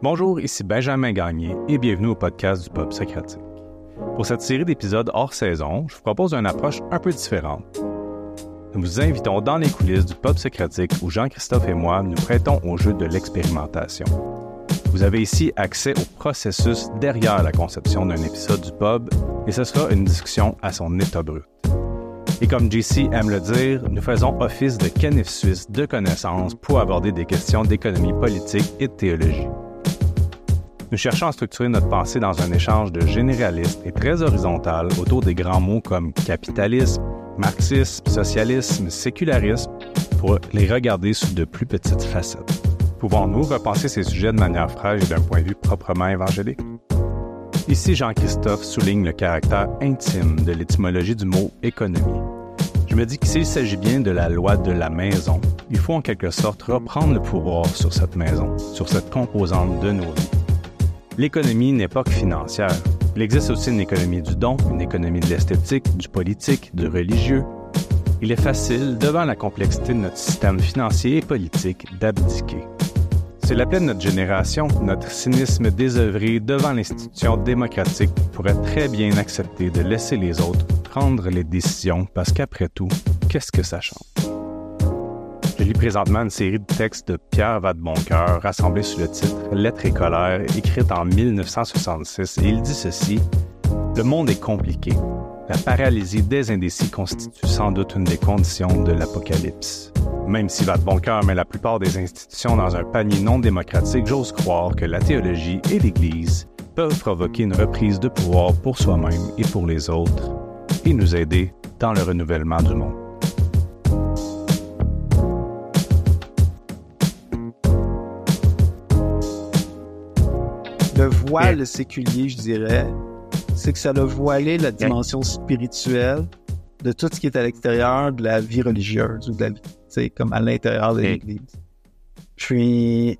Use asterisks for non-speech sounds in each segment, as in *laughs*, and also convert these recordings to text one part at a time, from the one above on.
Bonjour, ici Benjamin Gagné et bienvenue au podcast du Pop Socratique. Pour cette série d'épisodes hors saison, je vous propose une approche un peu différente. Nous vous invitons dans les coulisses du Pop Socratique où Jean-Christophe et moi nous prêtons au jeu de l'expérimentation. Vous avez ici accès au processus derrière la conception d'un épisode du pub et ce sera une discussion à son état brut. Et comme JC aime le dire, nous faisons office de canif suisse de connaissances pour aborder des questions d'économie politique et de théologie. Nous cherchons à structurer notre pensée dans un échange de généraliste et très horizontal autour des grands mots comme capitalisme, marxisme, socialisme, sécularisme, pour les regarder sous de plus petites facettes. Pouvons-nous repenser ces sujets de manière fraîche et d'un point de vue proprement évangélique? Ici, Jean-Christophe souligne le caractère intime de l'étymologie du mot économie. Je me dis que s'il s'agit bien de la loi de la maison, il faut en quelque sorte reprendre le pouvoir sur cette maison, sur cette composante de nos vies. L'économie n'est pas que financière. Il existe aussi une économie du don, une économie de l'esthétique, du politique, du religieux. Il est facile, devant la complexité de notre système financier et politique, d'abdiquer. C'est la de notre génération, notre cynisme désœuvré devant l'institution démocratique pourrait très bien accepter de laisser les autres prendre les décisions parce qu'après tout, qu'est-ce que ça change? Lis présentement une série de textes de Pierre Vadeboncoeur rassemblés sous le titre Lettres et colère, écrite en 1966, et il dit ceci Le monde est compliqué. La paralysie des indécis constitue sans doute une des conditions de l'apocalypse. Même si va de bon cœur met la plupart des institutions dans un panier non démocratique, j'ose croire que la théologie et l'Église peuvent provoquer une reprise de pouvoir pour soi-même et pour les autres et nous aider dans le renouvellement du monde. Le voile séculier, je dirais, c'est que ça a voilé la dimension spirituelle de tout ce qui est à l'extérieur de la vie religieuse ou de la vie comme à l'intérieur de l'Église. Puis...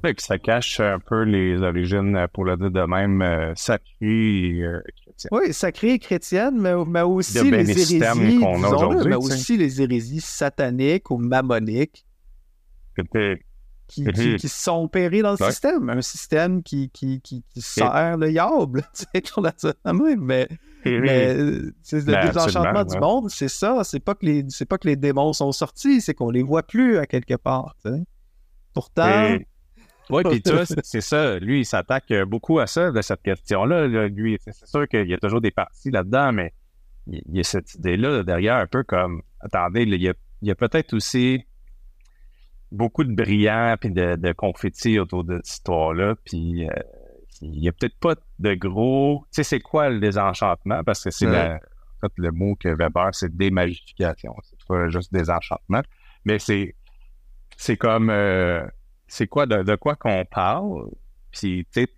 que ça cache un peu les origines, euh, pour le dire de même, euh, sacrées et euh, chrétiennes. Oui, sacrées et chrétiennes, mais, mais aussi les hérésies, qu'on a aujourd'hui, mais aussi les hérésies sataniques ou mammoniques. Qui, qui, qui, se sont opérées dans le système. Un système qui, qui, qui, sert le diable, *laughs* tu sais, mais mais c'est le ben, désenchantement du monde, c'est ça. C'est pas que les c'est pas que les démons sont sortis, c'est qu'on les voit plus à quelque part. Pourtant. Oui, puis *laughs* tu vois, c'est ça. Lui, il s'attaque beaucoup à ça, de cette question-là. Lui, c'est sûr qu'il y a toujours des parties là-dedans, mais il y a cette idée-là derrière, un peu comme attendez, il y a, peut-être aussi beaucoup de brillants puis de, de confettis autour de cette histoire-là. Puis euh, il n'y a peut-être pas de gros. Tu sais, c'est quoi le désenchantement? Parce que c'est en fait, le mot que Weber, c'est démagification. C'est pas juste désenchantement. Mais c'est c'est comme euh, c'est quoi de, quoi qu'on parle? Puis tu sais,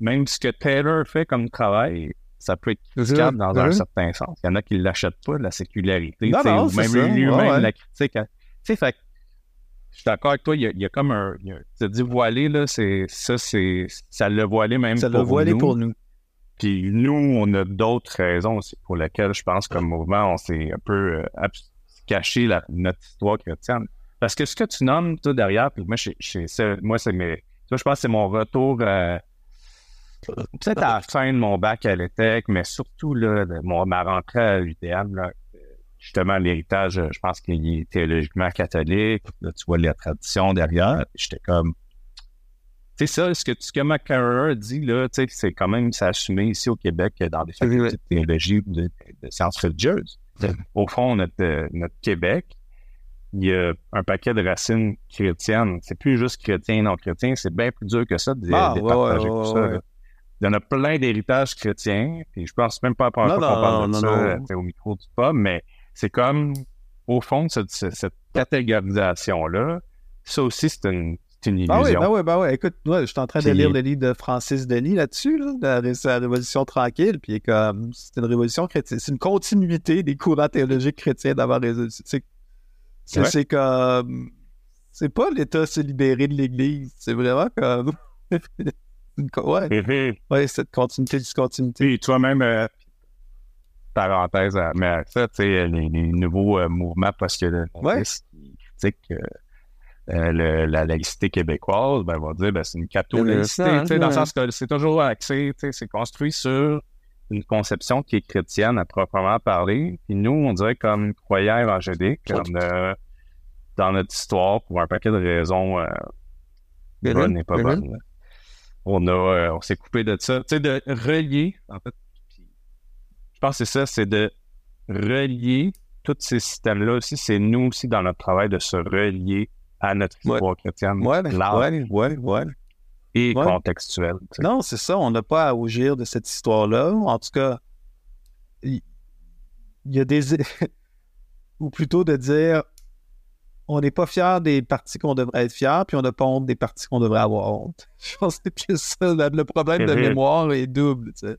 même ce que Taylor fait comme travail, ça peut être critiquable dans un certain sens. Il y en a qui ne l'achètent pas, la sécularité. Non, ou même lui-même, la critique. Tu sais, fait je suis d'accord avec toi, il y a, comme un. tu as dit voilé, là, c'est ça, c'est. Ça l'a voilé même ça pour nous. Ça l'a voilé pour nous. Puis nous, on a d'autres raisons aussi pour lesquelles je pense comme mouvement, on s'est un peu euh, caché la, notre histoire chrétienne. Parce que ce que tu nommes, toi, derrière, puis moi, moi c'est mes. je pense que c'est mon retour euh, peut-être à la fin de mon bac à l'ETEC, mais surtout là, de mon, ma rentrée à l'UTM, là, justement, l'héritage, euh, je pense qu'il est théologiquement catholique. Là, tu vois la tradition derrière. J'étais comme, tu sais, ça, ce que, ce que dit, là, tu sais, c'est quand même s'assumer ici au Québec dans des facultés de théologie ou de, sciences religieuses. Au fond, notre, euh, notre Québec, il y a un paquet de racines chrétiennes. C'est plus juste chrétien, non chrétien, c'est bien plus dur que ça de, ah, partager tout ça. Il y en a plein d'héritages chrétiens, puis je pense même pas à la qu'on parle de ça euh, au micro du pub, mais c'est comme, au fond, cette, cette catégorisation-là, ça aussi, c'est une, une illusion. Ah oui, bah oui, bah oui. Écoute, moi, je suis en train de lire le livre de Francis Denis là-dessus, là, la, Révolution tranquille, puis comme, c'est une révolution chrétienne. C'est une continuité des courants théologiques chrétiens d'avoir C'est, c'est, comme, c'est pas l'État se libérer de l'Église, c'est vraiment comme, *laughs* ouais, ouais, cette continuité, discontinuité. Puis toi-même, euh, parenthèse, mais ça, tu sais, les, nouveaux euh, mouvements parce que ouais. qui critiquent euh, la laïcité québécoise, ben, on va dire ben, c'est une catho-laïcité, dans le sens que c'est toujours axé, c'est construit sur une conception qui est chrétienne à proprement parler. Puis nous, on dirait comme croyants évangéliques, dans notre histoire, pour un paquet de raisons euh, bonnes et pas bonnes. On a, euh, on s'est coupé de ça. Tu sais, de relier, en fait, je pense que c'est ça, c'est de relier tous ces systèmes-là aussi. C'est nous aussi dans notre travail de se relier à notre histoire chrétienne. Ouais, ouais, ouais, ouais. Et contextuelle. Non, c'est ça. On n'a pas à rougir de cette histoire-là. En tout cas, il y, a des. *laughs* Ou plutôt de dire on n'est pas fier des parties qu'on devrait être fiers, puis on n'a pas honte des parties qu'on devrait avoir honte. *laughs* Je pense que c'est ça. Le problème de mémoire est double. Tu sais.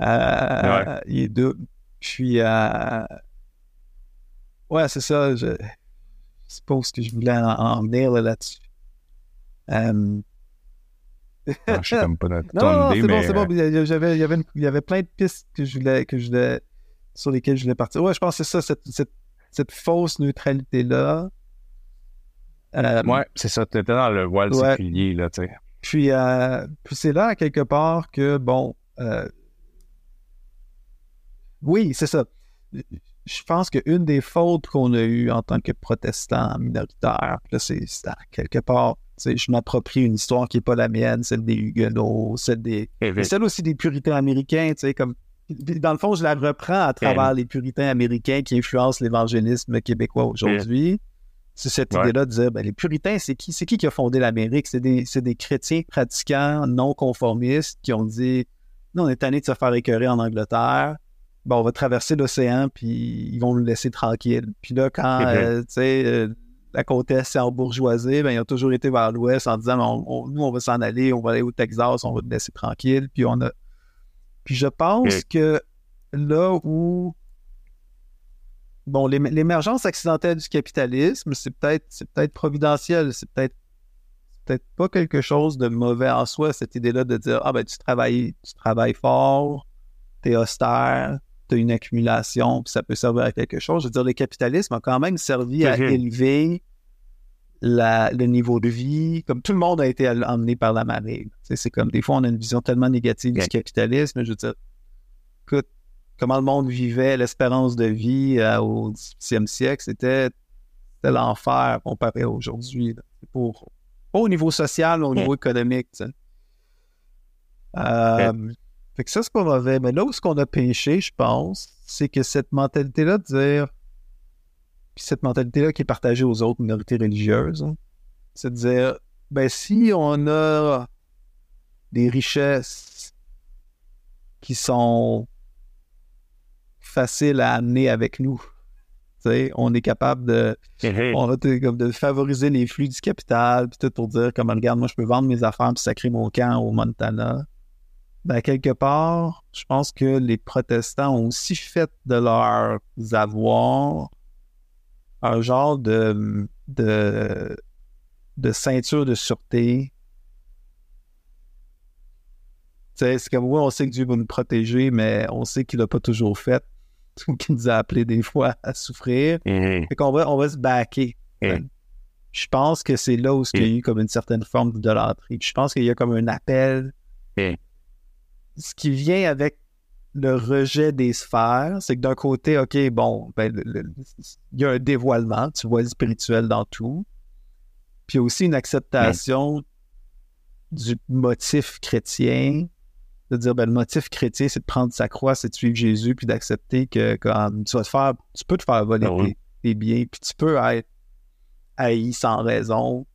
Euh, il est double. Puis, euh, ouais, c'est ça. Je, suppose que je voulais en, venir là-dessus. Euh... Ah, je sais comme pas notre *laughs* non, idée, mais... c'est bon, c'est bon. Il y, avait, il, y avait il y avait plein de pistes que je voulais, que je voulais, sur lesquelles je voulais partir. Ouais, je pense que c'est ça, cette, cette, cette, fausse neutralité-là. Euh, ouais, c'est ça. Tu étais dans le voile ouais. séculier, là, tu sais. Puis, euh, puis c'est là, quelque part, que, bon, euh, oui, c'est ça. Je pense qu'une des fautes qu'on a eues en tant que protestants minoritaires, là, c'est quelque part, je m'approprie une histoire qui n'est pas la mienne, celle des Huguenots, celle des. Et celle aussi des puritains américains, tu sais, comme. Dans le fond, je la reprends à travers les puritains américains qui influencent l'évangélisme québécois aujourd'hui. C'est cette idée-là de dire, ben, les puritains, c'est qui? C'est qui qui a fondé l'Amérique? C'est des, des chrétiens pratiquants, non conformistes, qui ont dit, nous, on est tanné de se faire écœurer en Angleterre bon, on va traverser l'océan, puis ils vont nous laisser tranquille. Puis là, quand, euh, tu sais, euh, la côte est en bourgeoisie, ben, ils ont toujours été vers l'ouest en disant, nous, on va s'en aller, on va aller au Texas, on va te laisser tranquille. Puis on a... Puis je pense que là où... Bon, l'émergence accidentelle du capitalisme, c'est peut-être c'est peut-être providentiel, c'est peut-être peut-être pas quelque chose de mauvais en soi, cette idée-là de dire Ah ben tu travailles, tu travailles fort, t'es austère, tu as une accumulation, puis ça peut servir à quelque chose. Je veux dire, le capitalisme a quand même servi à élever le niveau de vie. Comme tout le monde a été emmené par la marée. C'est comme des fois, on a une vision tellement négative du capitalisme. Je veux dire, écoute, comment le monde vivait, l'espérance de vie euh, au 18e siècle, c'était l'enfer comparé à aujourd'hui. Pour, pas au niveau social, mais au niveau économique. Euh, fait que ça, c'est pas mauvais. Mais là où ce qu'on a péché, je pense, c'est que cette mentalité-là de dire. Puis cette mentalité-là qui est partagée aux autres minorités religieuses, hein, c'est de dire ben si on a des richesses qui sont faciles à amener avec nous. on est capable de, on comme de favoriser les flux du capital, puis tout pour dire comme regarde, moi je peux vendre mes affaires puis sacrer mon camp au Montana ben, quelque part, je pense que les protestants ont aussi fait de leurs avoirs un genre de, de, de ceinture de sûreté. C'est comme, oui, on sait que Dieu va nous protéger, mais on sait qu'il l'a pas toujours fait, *laughs* qu'il nous a appelés des fois à souffrir. Mm-hmm. Fait qu'on va, on va se baquer. Mm-hmm. Je pense que c'est là où il y a mm-hmm. eu comme une certaine forme d'idolâtrie. Je pense qu'il y a comme un appel ce qui vient avec le rejet des sphères, c'est que d'un côté, OK, bon, ben, il y a un dévoilement, tu vois le spirituel dans tout. Puis aussi une acceptation du motif chrétien, de dire, ben, le motif chrétien, c'est de prendre sa croix, c'est de suivre Jésus, puis d'accepter que quand tu vas te faire, tu peux te faire voler ah tes, biens, puis tu peux être haï sans raison,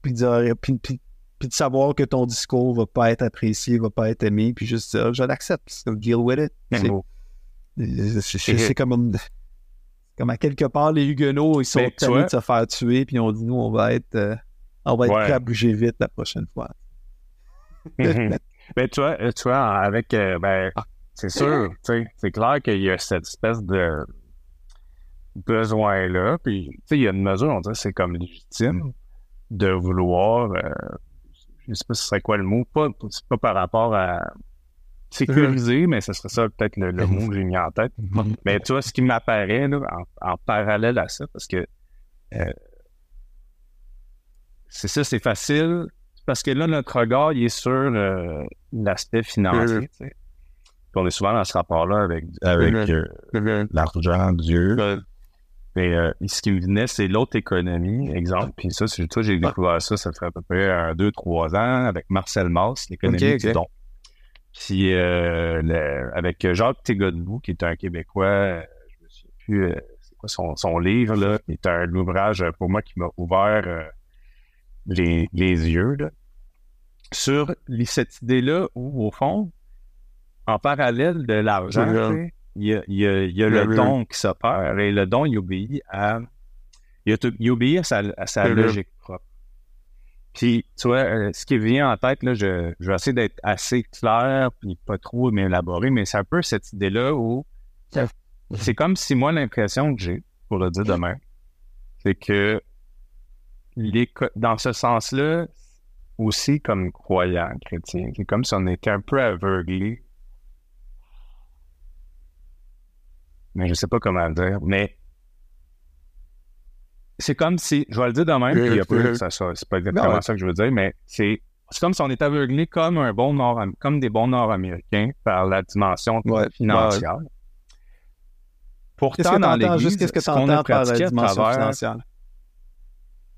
puis dire, puis, puis de savoir que ton discours va pas être apprécié, va pas être aimé, puis juste dire, je l'accepte, deal with it. C'est comme, comme à quelque part, les Huguenots, ils sont tannés de se faire tuer, puis on dit, nous, on va être, euh, on va être prêt à bouger vite la prochaine fois. Mais *laughs* tu vois, euh, tu vois avec, euh, ben, ah. c'est sûr, *laughs* c'est clair qu'il y a cette espèce de besoin-là, puis, tu sais, il y a une mesure, on dirait c'est comme légitime de vouloir je sais pas ce serait quoi le mot, pas, pas par rapport à sécuriser, mais ce serait ça peut-être le, mot que j'ai mis en tête. mais tu vois, ce qui m'apparaît en, parallèle à ça, parce que euh, c'est ça, c'est facile parce que là, notre regard, il est sur euh, l'aspect financier. on est souvent dans ce rapport-là avec, avec euh, l'argent, Dieu. Mais euh, ce qui me venait, c'est l'autre économie, exemple. Puis ça, c'est toi, j'ai découvert ça, ça fait à peu près un, deux, trois ans avec Marcel Mauss, l'économie du don. Puis avec Jacques Tégodebou, qui est un Québécois, je me souviens plus c'est quoi son, son, livre, là, qui est un ouvrage pour moi qui m'a ouvert les, yeux sur cette idée-là où, au fond, en parallèle de l'argent, il y a, le don qui s'opère et le don, il obéit à, il, obéit à sa, logique propre. Puis, tu vois, euh, ce qui vient en tête, là, je, je vais essayer d'être assez clair, puis pas trop m'élaborer, mais c'est un peu cette idée-là où c'est comme si moi, l'impression que j'ai, pour le dire demain, c'est que dans ce sens-là, aussi comme croyant chrétien, c'est comme si on était un peu aveuglé. Mais je sais pas comment le dire. Mais c'est comme si, je vais le dire de même, il y a pas, ça, ça c'est pas exactement ça que je veux dire, mais c'est comme si on était aveuglé comme un bon nord, comme des bons Nord-Américains par la dimension financière. Pourtant, dans l'Église, qu'est-ce que tu entends par la dimension financière?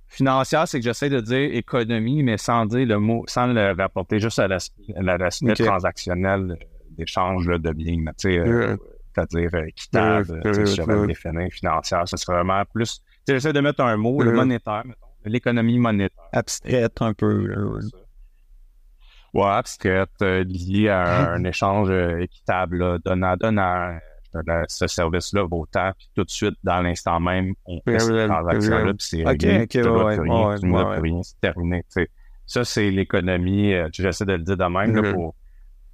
Financière, c'est que j'essaie de dire économie, mais sans dire le mot, sans le rapporter juste à l'aspect transactionnel d'échange de biens, euh, c'est-à-dire euh, équitable, je définir financière. Ce serait vraiment plus. J'essaie de mettre un mot, le monétaire, l'économie monétaire. Abstraite un peu. Ouais, abstraite, euh, liée à un, échange équitable, donnant-donnant ce service-là vaut tant, puis tout de suite, dans l'instant même, on fait cette transaction-là, puis c'est réglé, tu ne rien, c'est terminé. Ça, c'est l'économie, euh, j'essaie de le dire de même, là, mm-hmm.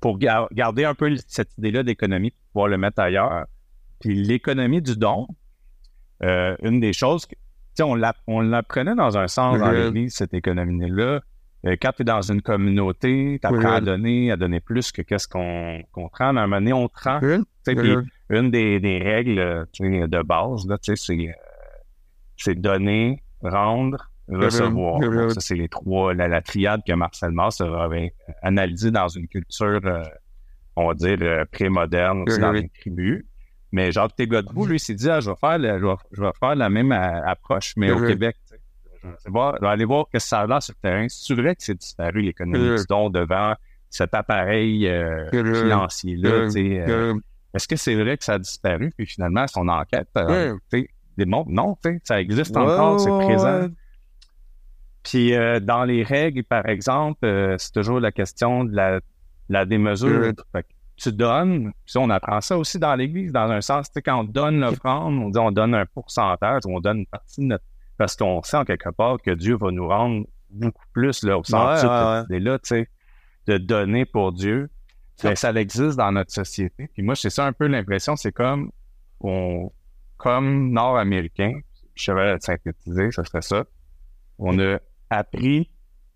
Pour, garder un peu cette idée-là d'économie, pour pouvoir le mettre ailleurs. Puis l'économie du don, euh, une des choses, on l'apprenait dans un sens dans l'Église, cette économie-là, euh, quand tu es dans une communauté, tu apprends à donner, à donner plus que qu'est-ce qu'on qu prend. À un moment donné, on te rend. Une des, des règles de base, c'est, c'est donner, rendre, recevoir. Ça, c'est les trois, la, triade que Marcel Mars avait analysée dans une culture, euh, on va dire, euh, pré-moderne, dans une tribu. Mais Jacques Tégodebou, lui, s'est dit, ah, je, vais faire je, vais, faire la même approche, mais au Québec je vais aller voir ce que ça a l'air sur le terrain. C'est vrai que c'est disparu l'économie du don devant cet appareil euh, financier-là. Euh, est-ce que c'est vrai que ça a disparu? Puis finalement, son enquête euh, démontre non, ça existe encore, c'est présent? Puis dans les règles, par exemple, c'est toujours la question de la, la démesure. tu donnes, puis on apprend ça aussi dans l'Église, dans un sens, quand on donne l'offrande, on dit on donne un pourcentage, on donne une partie de notre parce qu'on sent quelque part que Dieu va nous rendre beaucoup plus là, au sens là, tu sais, de donner pour Dieu. Mais ça existe dans notre société. Puis moi, c'est ça un peu l'impression, c'est comme on, comme Nord-Américain, je vais synthétiser, ça serait ça. On a appris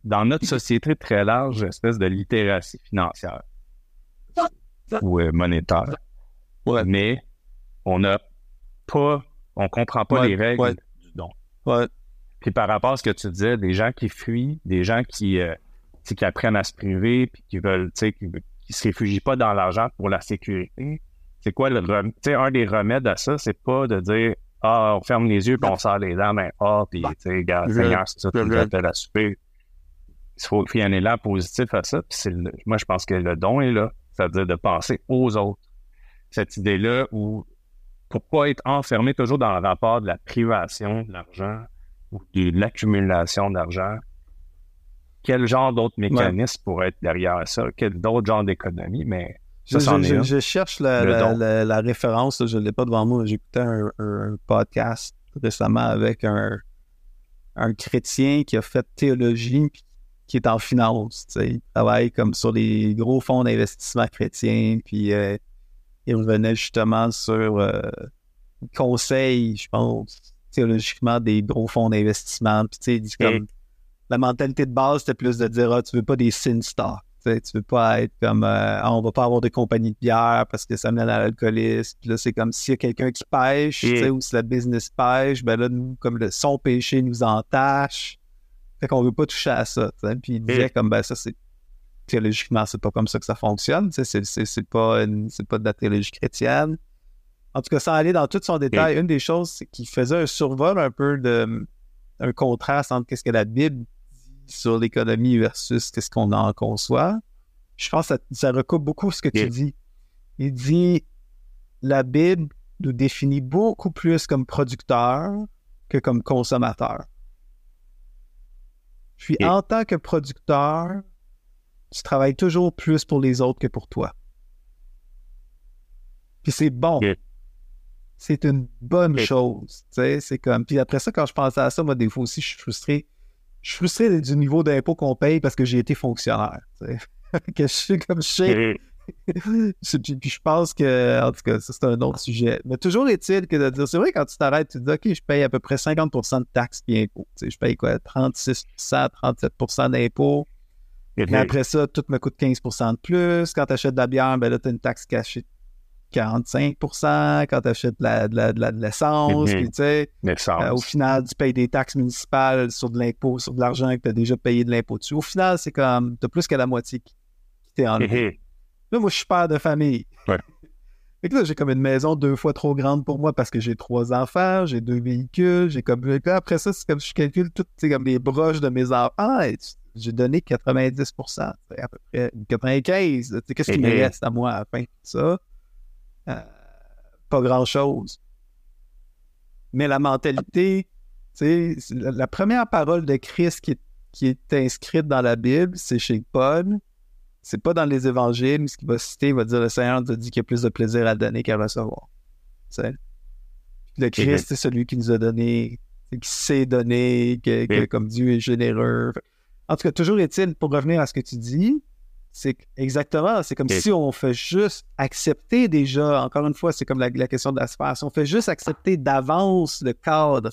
dans notre société très large, espèce de littératie financière ou euh, monétaire. Mais on n'a pas, on comprend pas les règles puis par rapport à ce que tu disais, des gens qui fuient, des gens qui, euh, qui apprennent à se priver, puis qui veulent, tu sais, qui, se réfugient pas dans l'argent pour la sécurité. C'est quoi le tu sais, un des remèdes à ça, c'est pas de dire ah, on ferme les yeux puis on sort les dents, mais ah, puis tu sais, gars, Seigneur, c'est ça, tu nous appelles à souper. Il faut qu'il y ait un élan positif à ça. Puis moi, je pense que le don est là, c'est-à-dire de penser aux autres. Cette idée-là où pour pas être enfermé toujours dans le rapport de la privation de l'argent ou de l'accumulation d'argent, quel genre d'autres mécanismes pourraient être derrière ça? Quel d'autres genres d'économie? Mais ça, je, je, cherche la, référence, je ne l'ai pas devant moi. J'écoutais un, un, podcast récemment avec un, un chrétien qui a fait théologie qui est en finance. Il travaille comme sur les gros fonds d'investissement chrétiens, puis euh, il revenait justement sur euh, conseil, je pense, théologiquement, des gros fonds d'investissement. Puis, il dit comme la mentalité de base, c'était plus de dire, ah, tu veux pas des sin stocks. Tu veux pas être comme, euh, on va pas avoir de compagnie de bière parce que ça mène à l'alcoolisme. Puis là, c'est comme s'il y a quelqu'un qui pêche, ou si la business pêche, ben là, nous, comme le, son péché nous entache. Fait qu'on veut pas toucher à ça. Puis il disait comme ben ça, c'est théologiquement, c'est pas comme ça que ça fonctionne. C'est, c'est, pas, c'est pas de la théologie chrétienne. En tout cas, sans aller dans tout son détail, une des choses, c'est qu'il faisait un survol un peu de un contraste entre qu'est-ce que la Bible sur l'économie versus qu'est-ce qu'on en conçoit. Je pense que ça, recoupe beaucoup ce que tu dis. Il dit la Bible nous définit beaucoup plus comme producteur que comme consommateur. Puis en tant que producteur, tu travailles toujours plus pour les autres que pour toi. Puis c'est bon. C'est une bonne chose. C'est comme. Puis après ça, quand je pensais à ça, moi, des fois aussi, je suis frustré. Je suis frustré du niveau d'impôt qu'on paye parce que j'ai été fonctionnaire. *laughs* que je suis comme je sais. *laughs* puis je pense que, en tout cas, ça c'est un autre sujet. Mais toujours est-il que de dire, c'est vrai, quand tu t'arrêtes, tu te dis, OK, je paye à peu près 50% de taxes et impôts. je paye quoi, 36 37% d'impôts. Mais après ça, tout me coûte 15% de plus. Quand tu achètes de la bière, ben là, tu as une taxe cachée 45% Quand tu achètes de, l'essence, puis tu sais, euh, au final, tu payes des taxes municipales sur de l'impôt, sur de l'argent que tu as déjà payé de l'impôt dessus. Au final, c'est comme, tu as plus que la moitié qui, t'est enlevé. Là, moi, je suis père de famille. Ouais. *laughs* Fait que là, j'ai comme une maison deux fois trop grande pour moi parce que j'ai trois enfants, j'ai deux véhicules, j'ai comme. Après ça, c'est comme je calcule tout, comme les broches de mes enfants. Ah, j'ai donné 90% à peu près 95 Qu'est-ce qui me mm-hmm. reste à moi à la fin de ça? Euh, pas grand-chose. Mais la mentalité, tu sais, la première parole de Christ qui est, qui est inscrite dans la Bible, c'est chez Paul. C'est pas dans les évangiles, ce qu'il va citer, il va dire le Seigneur nous a dit qu'il y a plus de plaisir à donner qu'à recevoir. Le Christ, c'est celui qui nous a donné, qui sait donner, que, comme Dieu est généreux. En tout cas, toujours est-il, pour revenir à ce que tu dis, c'est exactement, c'est comme si on fait juste accepter déjà, encore une fois, c'est comme la, question de la sphère, si on fait juste accepter d'avance le cadre.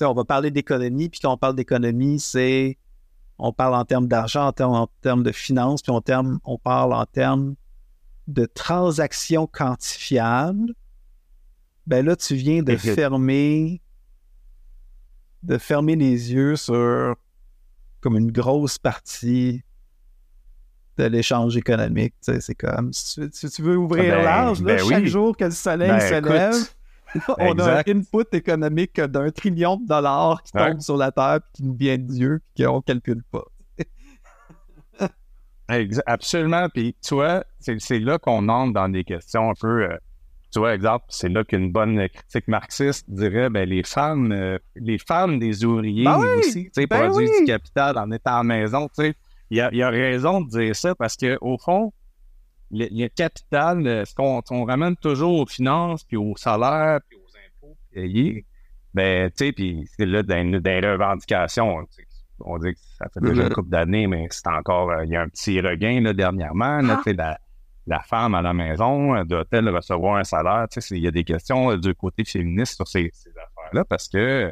on va parler d'économie, puis quand on parle d'économie, c'est on parle en termes d'argent, en termes, en termes de finances, puis on, terme, on parle en termes de transactions quantifiables, ben là, tu viens de fermer de fermer les yeux sur comme une grosse partie de l'échange économique. C'est comme si tu, veux ouvrir ben, large, ben chaque jour que le soleil ben, se lève, *laughs* on a un input économique d'un trillion de dollars qui tombe sur la Terre qui nous vient de Dieu et qu'on ne calcule pas. *laughs* Absolument. Puis, tu vois, c'est là qu'on entre dans des questions un peu. Euh, tu vois, exemple, c'est là qu'une bonne critique marxiste dirait ben, les femmes, euh, les femmes des ouvriers ben aussi, tu sais, ben produisent du capital en étant à la maison. Tu sais, il y a, y a, raison de dire ça parce qu'au fond, le, capital, euh, ce qu'on ramène toujours aux finances, puis aux salaires, puis aux impôts payés, ben, tu sais, puis c'est là dans, les revendications. On dit que ça fait déjà une mm-hmm. couple d'années, mais c'est encore, euh, il y a un petit regain là, dernièrement. Là, ah. la, la femme à la maison, doit-elle recevoir un salaire? Il y a des questions euh, du côté féministe sur ces, ces affaires-là parce que,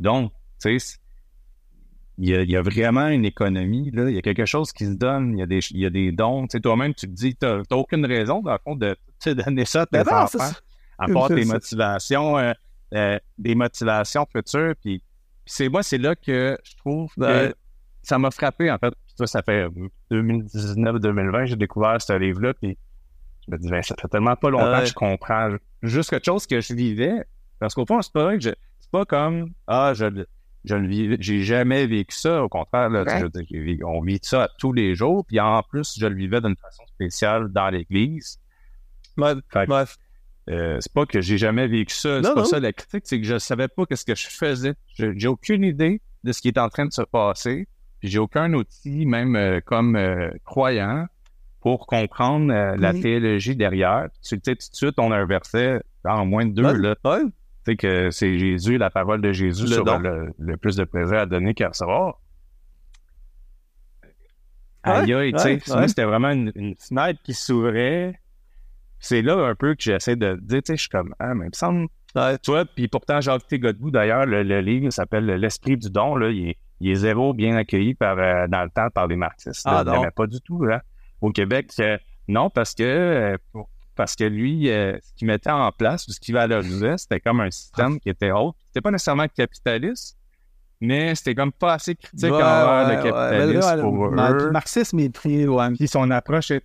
donc, tu sais, il y, a, vraiment une économie, là. Il y a quelque chose qui se donne, il y a des, il y a des dons. Tu sais, toi-même, tu te dis, tu n'as aucune raison, dans le fond, de te donner ça à tes ben enfants, à part tes motivations, euh, euh, des motivations futures. Puis, c'est moi, c'est là que je trouve que ça m'a frappé, en fait. Puis, ça fait 2019-2020, j'ai découvert ce livre-là, puis je me dis, ben, ça fait tellement pas longtemps que je comprends juste quelque chose que je vivais. Parce qu'au fond, c'est pas vrai que je, c'est pas comme, ah, je, je ne j'ai jamais vécu ça. Au contraire, on vit ça tous les jours. Puis en plus, je le vivais d'une façon spéciale dans l'Église. Euh, c'est pas que j'ai jamais vécu ça. C'est pas ça la critique, c'est que je savais pas ce que je faisais. J'ai aucune idée de ce qui est en train de se passer. Puis j'ai aucun outil, même euh, comme euh, croyant, pour comprendre la théologie derrière. Tu sais, tout de suite, on a un verset en moins de deux. Là, sais que c'est Jésus, la parole de Jésus sur le, plus de plaisir à donner qu'à recevoir. Aïe, aïe, tu sais, c'était vraiment une, fenêtre qui s'ouvrait. C'est là un peu que j'essaie de dire, tu sais, je suis comme, ah, mais il me semble, tu vois, puis pourtant, Jacques T. Godbout, d'ailleurs, le, livre s'appelle L'Esprit du don, là, il est, zéro bien accueilli par, euh, dans le temps par les marxistes. Ah, non. pas du tout, là. Au Québec, non, parce que euh, parce que lui, euh, ce qu'il mettait en place, ce qu'il valorisait, c'était comme un système qui était haut. C'était pas nécessairement capitaliste, mais c'était comme pas assez critique envers le capitalisme pour eux. Le marxisme est pris, ouais. Puis son approche est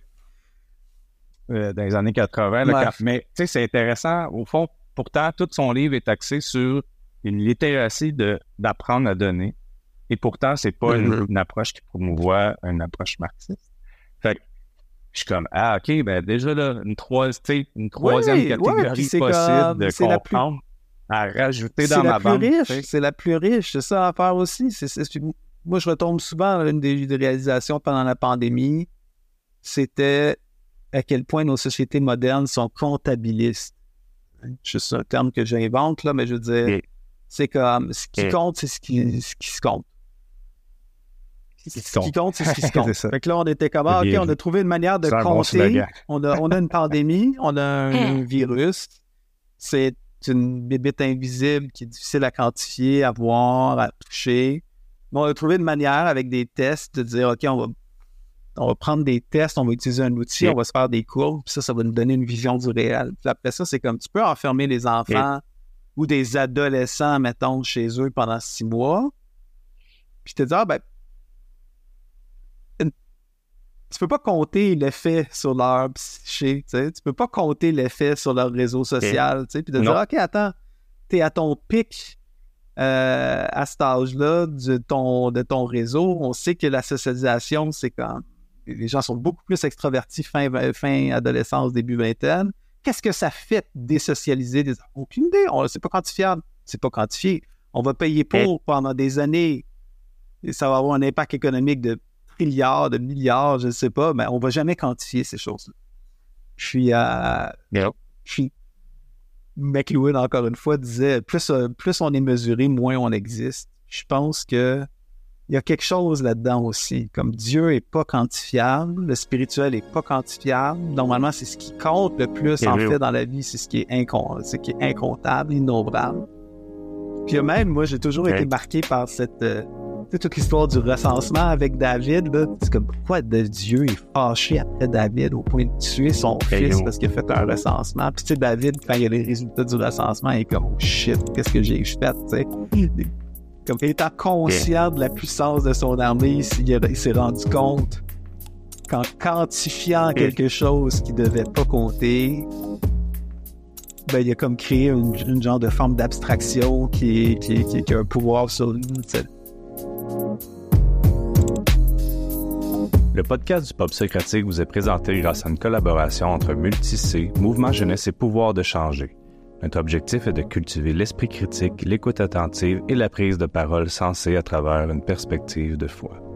euh, dans les années 80. mais tu sais, c'est intéressant. Au fond, pourtant, tout son livre est axé sur une littératie d'apprendre à donner. Et pourtant, c'est pas une, mm-hmm. approche qui promouvoit une approche marxiste. Je suis comme, ah, OK, ben déjà là, une, une troisième catégorie possible de comprendre à rajouter dans ma bande. C'est la plus riche, c'est ça à faire aussi. moi, je retombe souvent à une des, réalisations pendant la pandémie. C'était à quel point nos sociétés modernes sont comptabilistes. C'est un terme que j'invente, là, mais je veux dire, c'est comme ce qui compte, c'est ce qui, ce qui se compte. Ce qui compte, c'est ce qui se *laughs* compte. Fait que là, on était comme, ah, OK, on a trouvé une manière de compter. on, a, on a une pandémie, on a un virus. C'est une bébête invisible qui est difficile à quantifier, à voir, à toucher. on a trouvé une manière avec des tests de dire, OK, on va, on va prendre des tests, on va utiliser un outil, on va se faire des courbes, puis ça, ça va nous donner une vision du réel. Puis après ça, c'est comme, tu peux enfermer les enfants ou des adolescents, mettons, chez eux pendant six mois, puis te dire, ah, ben, tu peux pas compter l'effet sur leur psyché, tu. Tu peux pas compter l'effet sur leur réseau social, tu. Puis de dire, OK, attends, t'es à ton pic euh, à cet âge-là de ton, de ton réseau. On sait que la socialisation, c'est quand les gens sont beaucoup plus extravertis fin, fin adolescence, début vingtaine. Qu'est-ce que ça fait désocialiser des Aucune idée. C'est pas quantifiable. C'est pas quantifié. On va payer pour pendant des années. Et ça va avoir un impact économique de milliards, de milliards, je ne sais pas, mais on ne va jamais quantifier ces choses-là. Puis, euh, puis McLuhan, encore une fois, disait plus, euh, plus on est mesuré, moins on existe. Je pense que il y a quelque chose là-dedans aussi. Comme Dieu n'est pas quantifiable, le spirituel n'est pas quantifiable. Normalement, c'est ce qui compte le plus, en fait, dans la vie. C'est ce qui est, ce qui est incontable, innombrable. Puis même, moi, j'ai toujours été marqué par cette, euh, toute l'histoire du recensement avec David, c'est comme pourquoi Dieu est fâché après David au point de tuer son fils parce qu'il a fait un recensement? Puis tu sais, David, quand il y a les résultats du recensement, il est comme oh shit, qu'est-ce que j'ai fait, tu sais? Comme étant conscient de la puissance de son armée, il, s'est rendu compte qu'en quantifiant quelque chose qui devait pas compter, ben, il a comme créé une, genre de forme d'abstraction qui, qui, qui, a un pouvoir sur lui. Le podcast du Pop Socratique vous est présenté grâce à une collaboration entre Multicé, Mouvement Jeunesse et Pouvoir de changer. Notre objectif est de cultiver l'esprit critique, l'écoute attentive et la prise de parole sensée à travers une perspective de foi.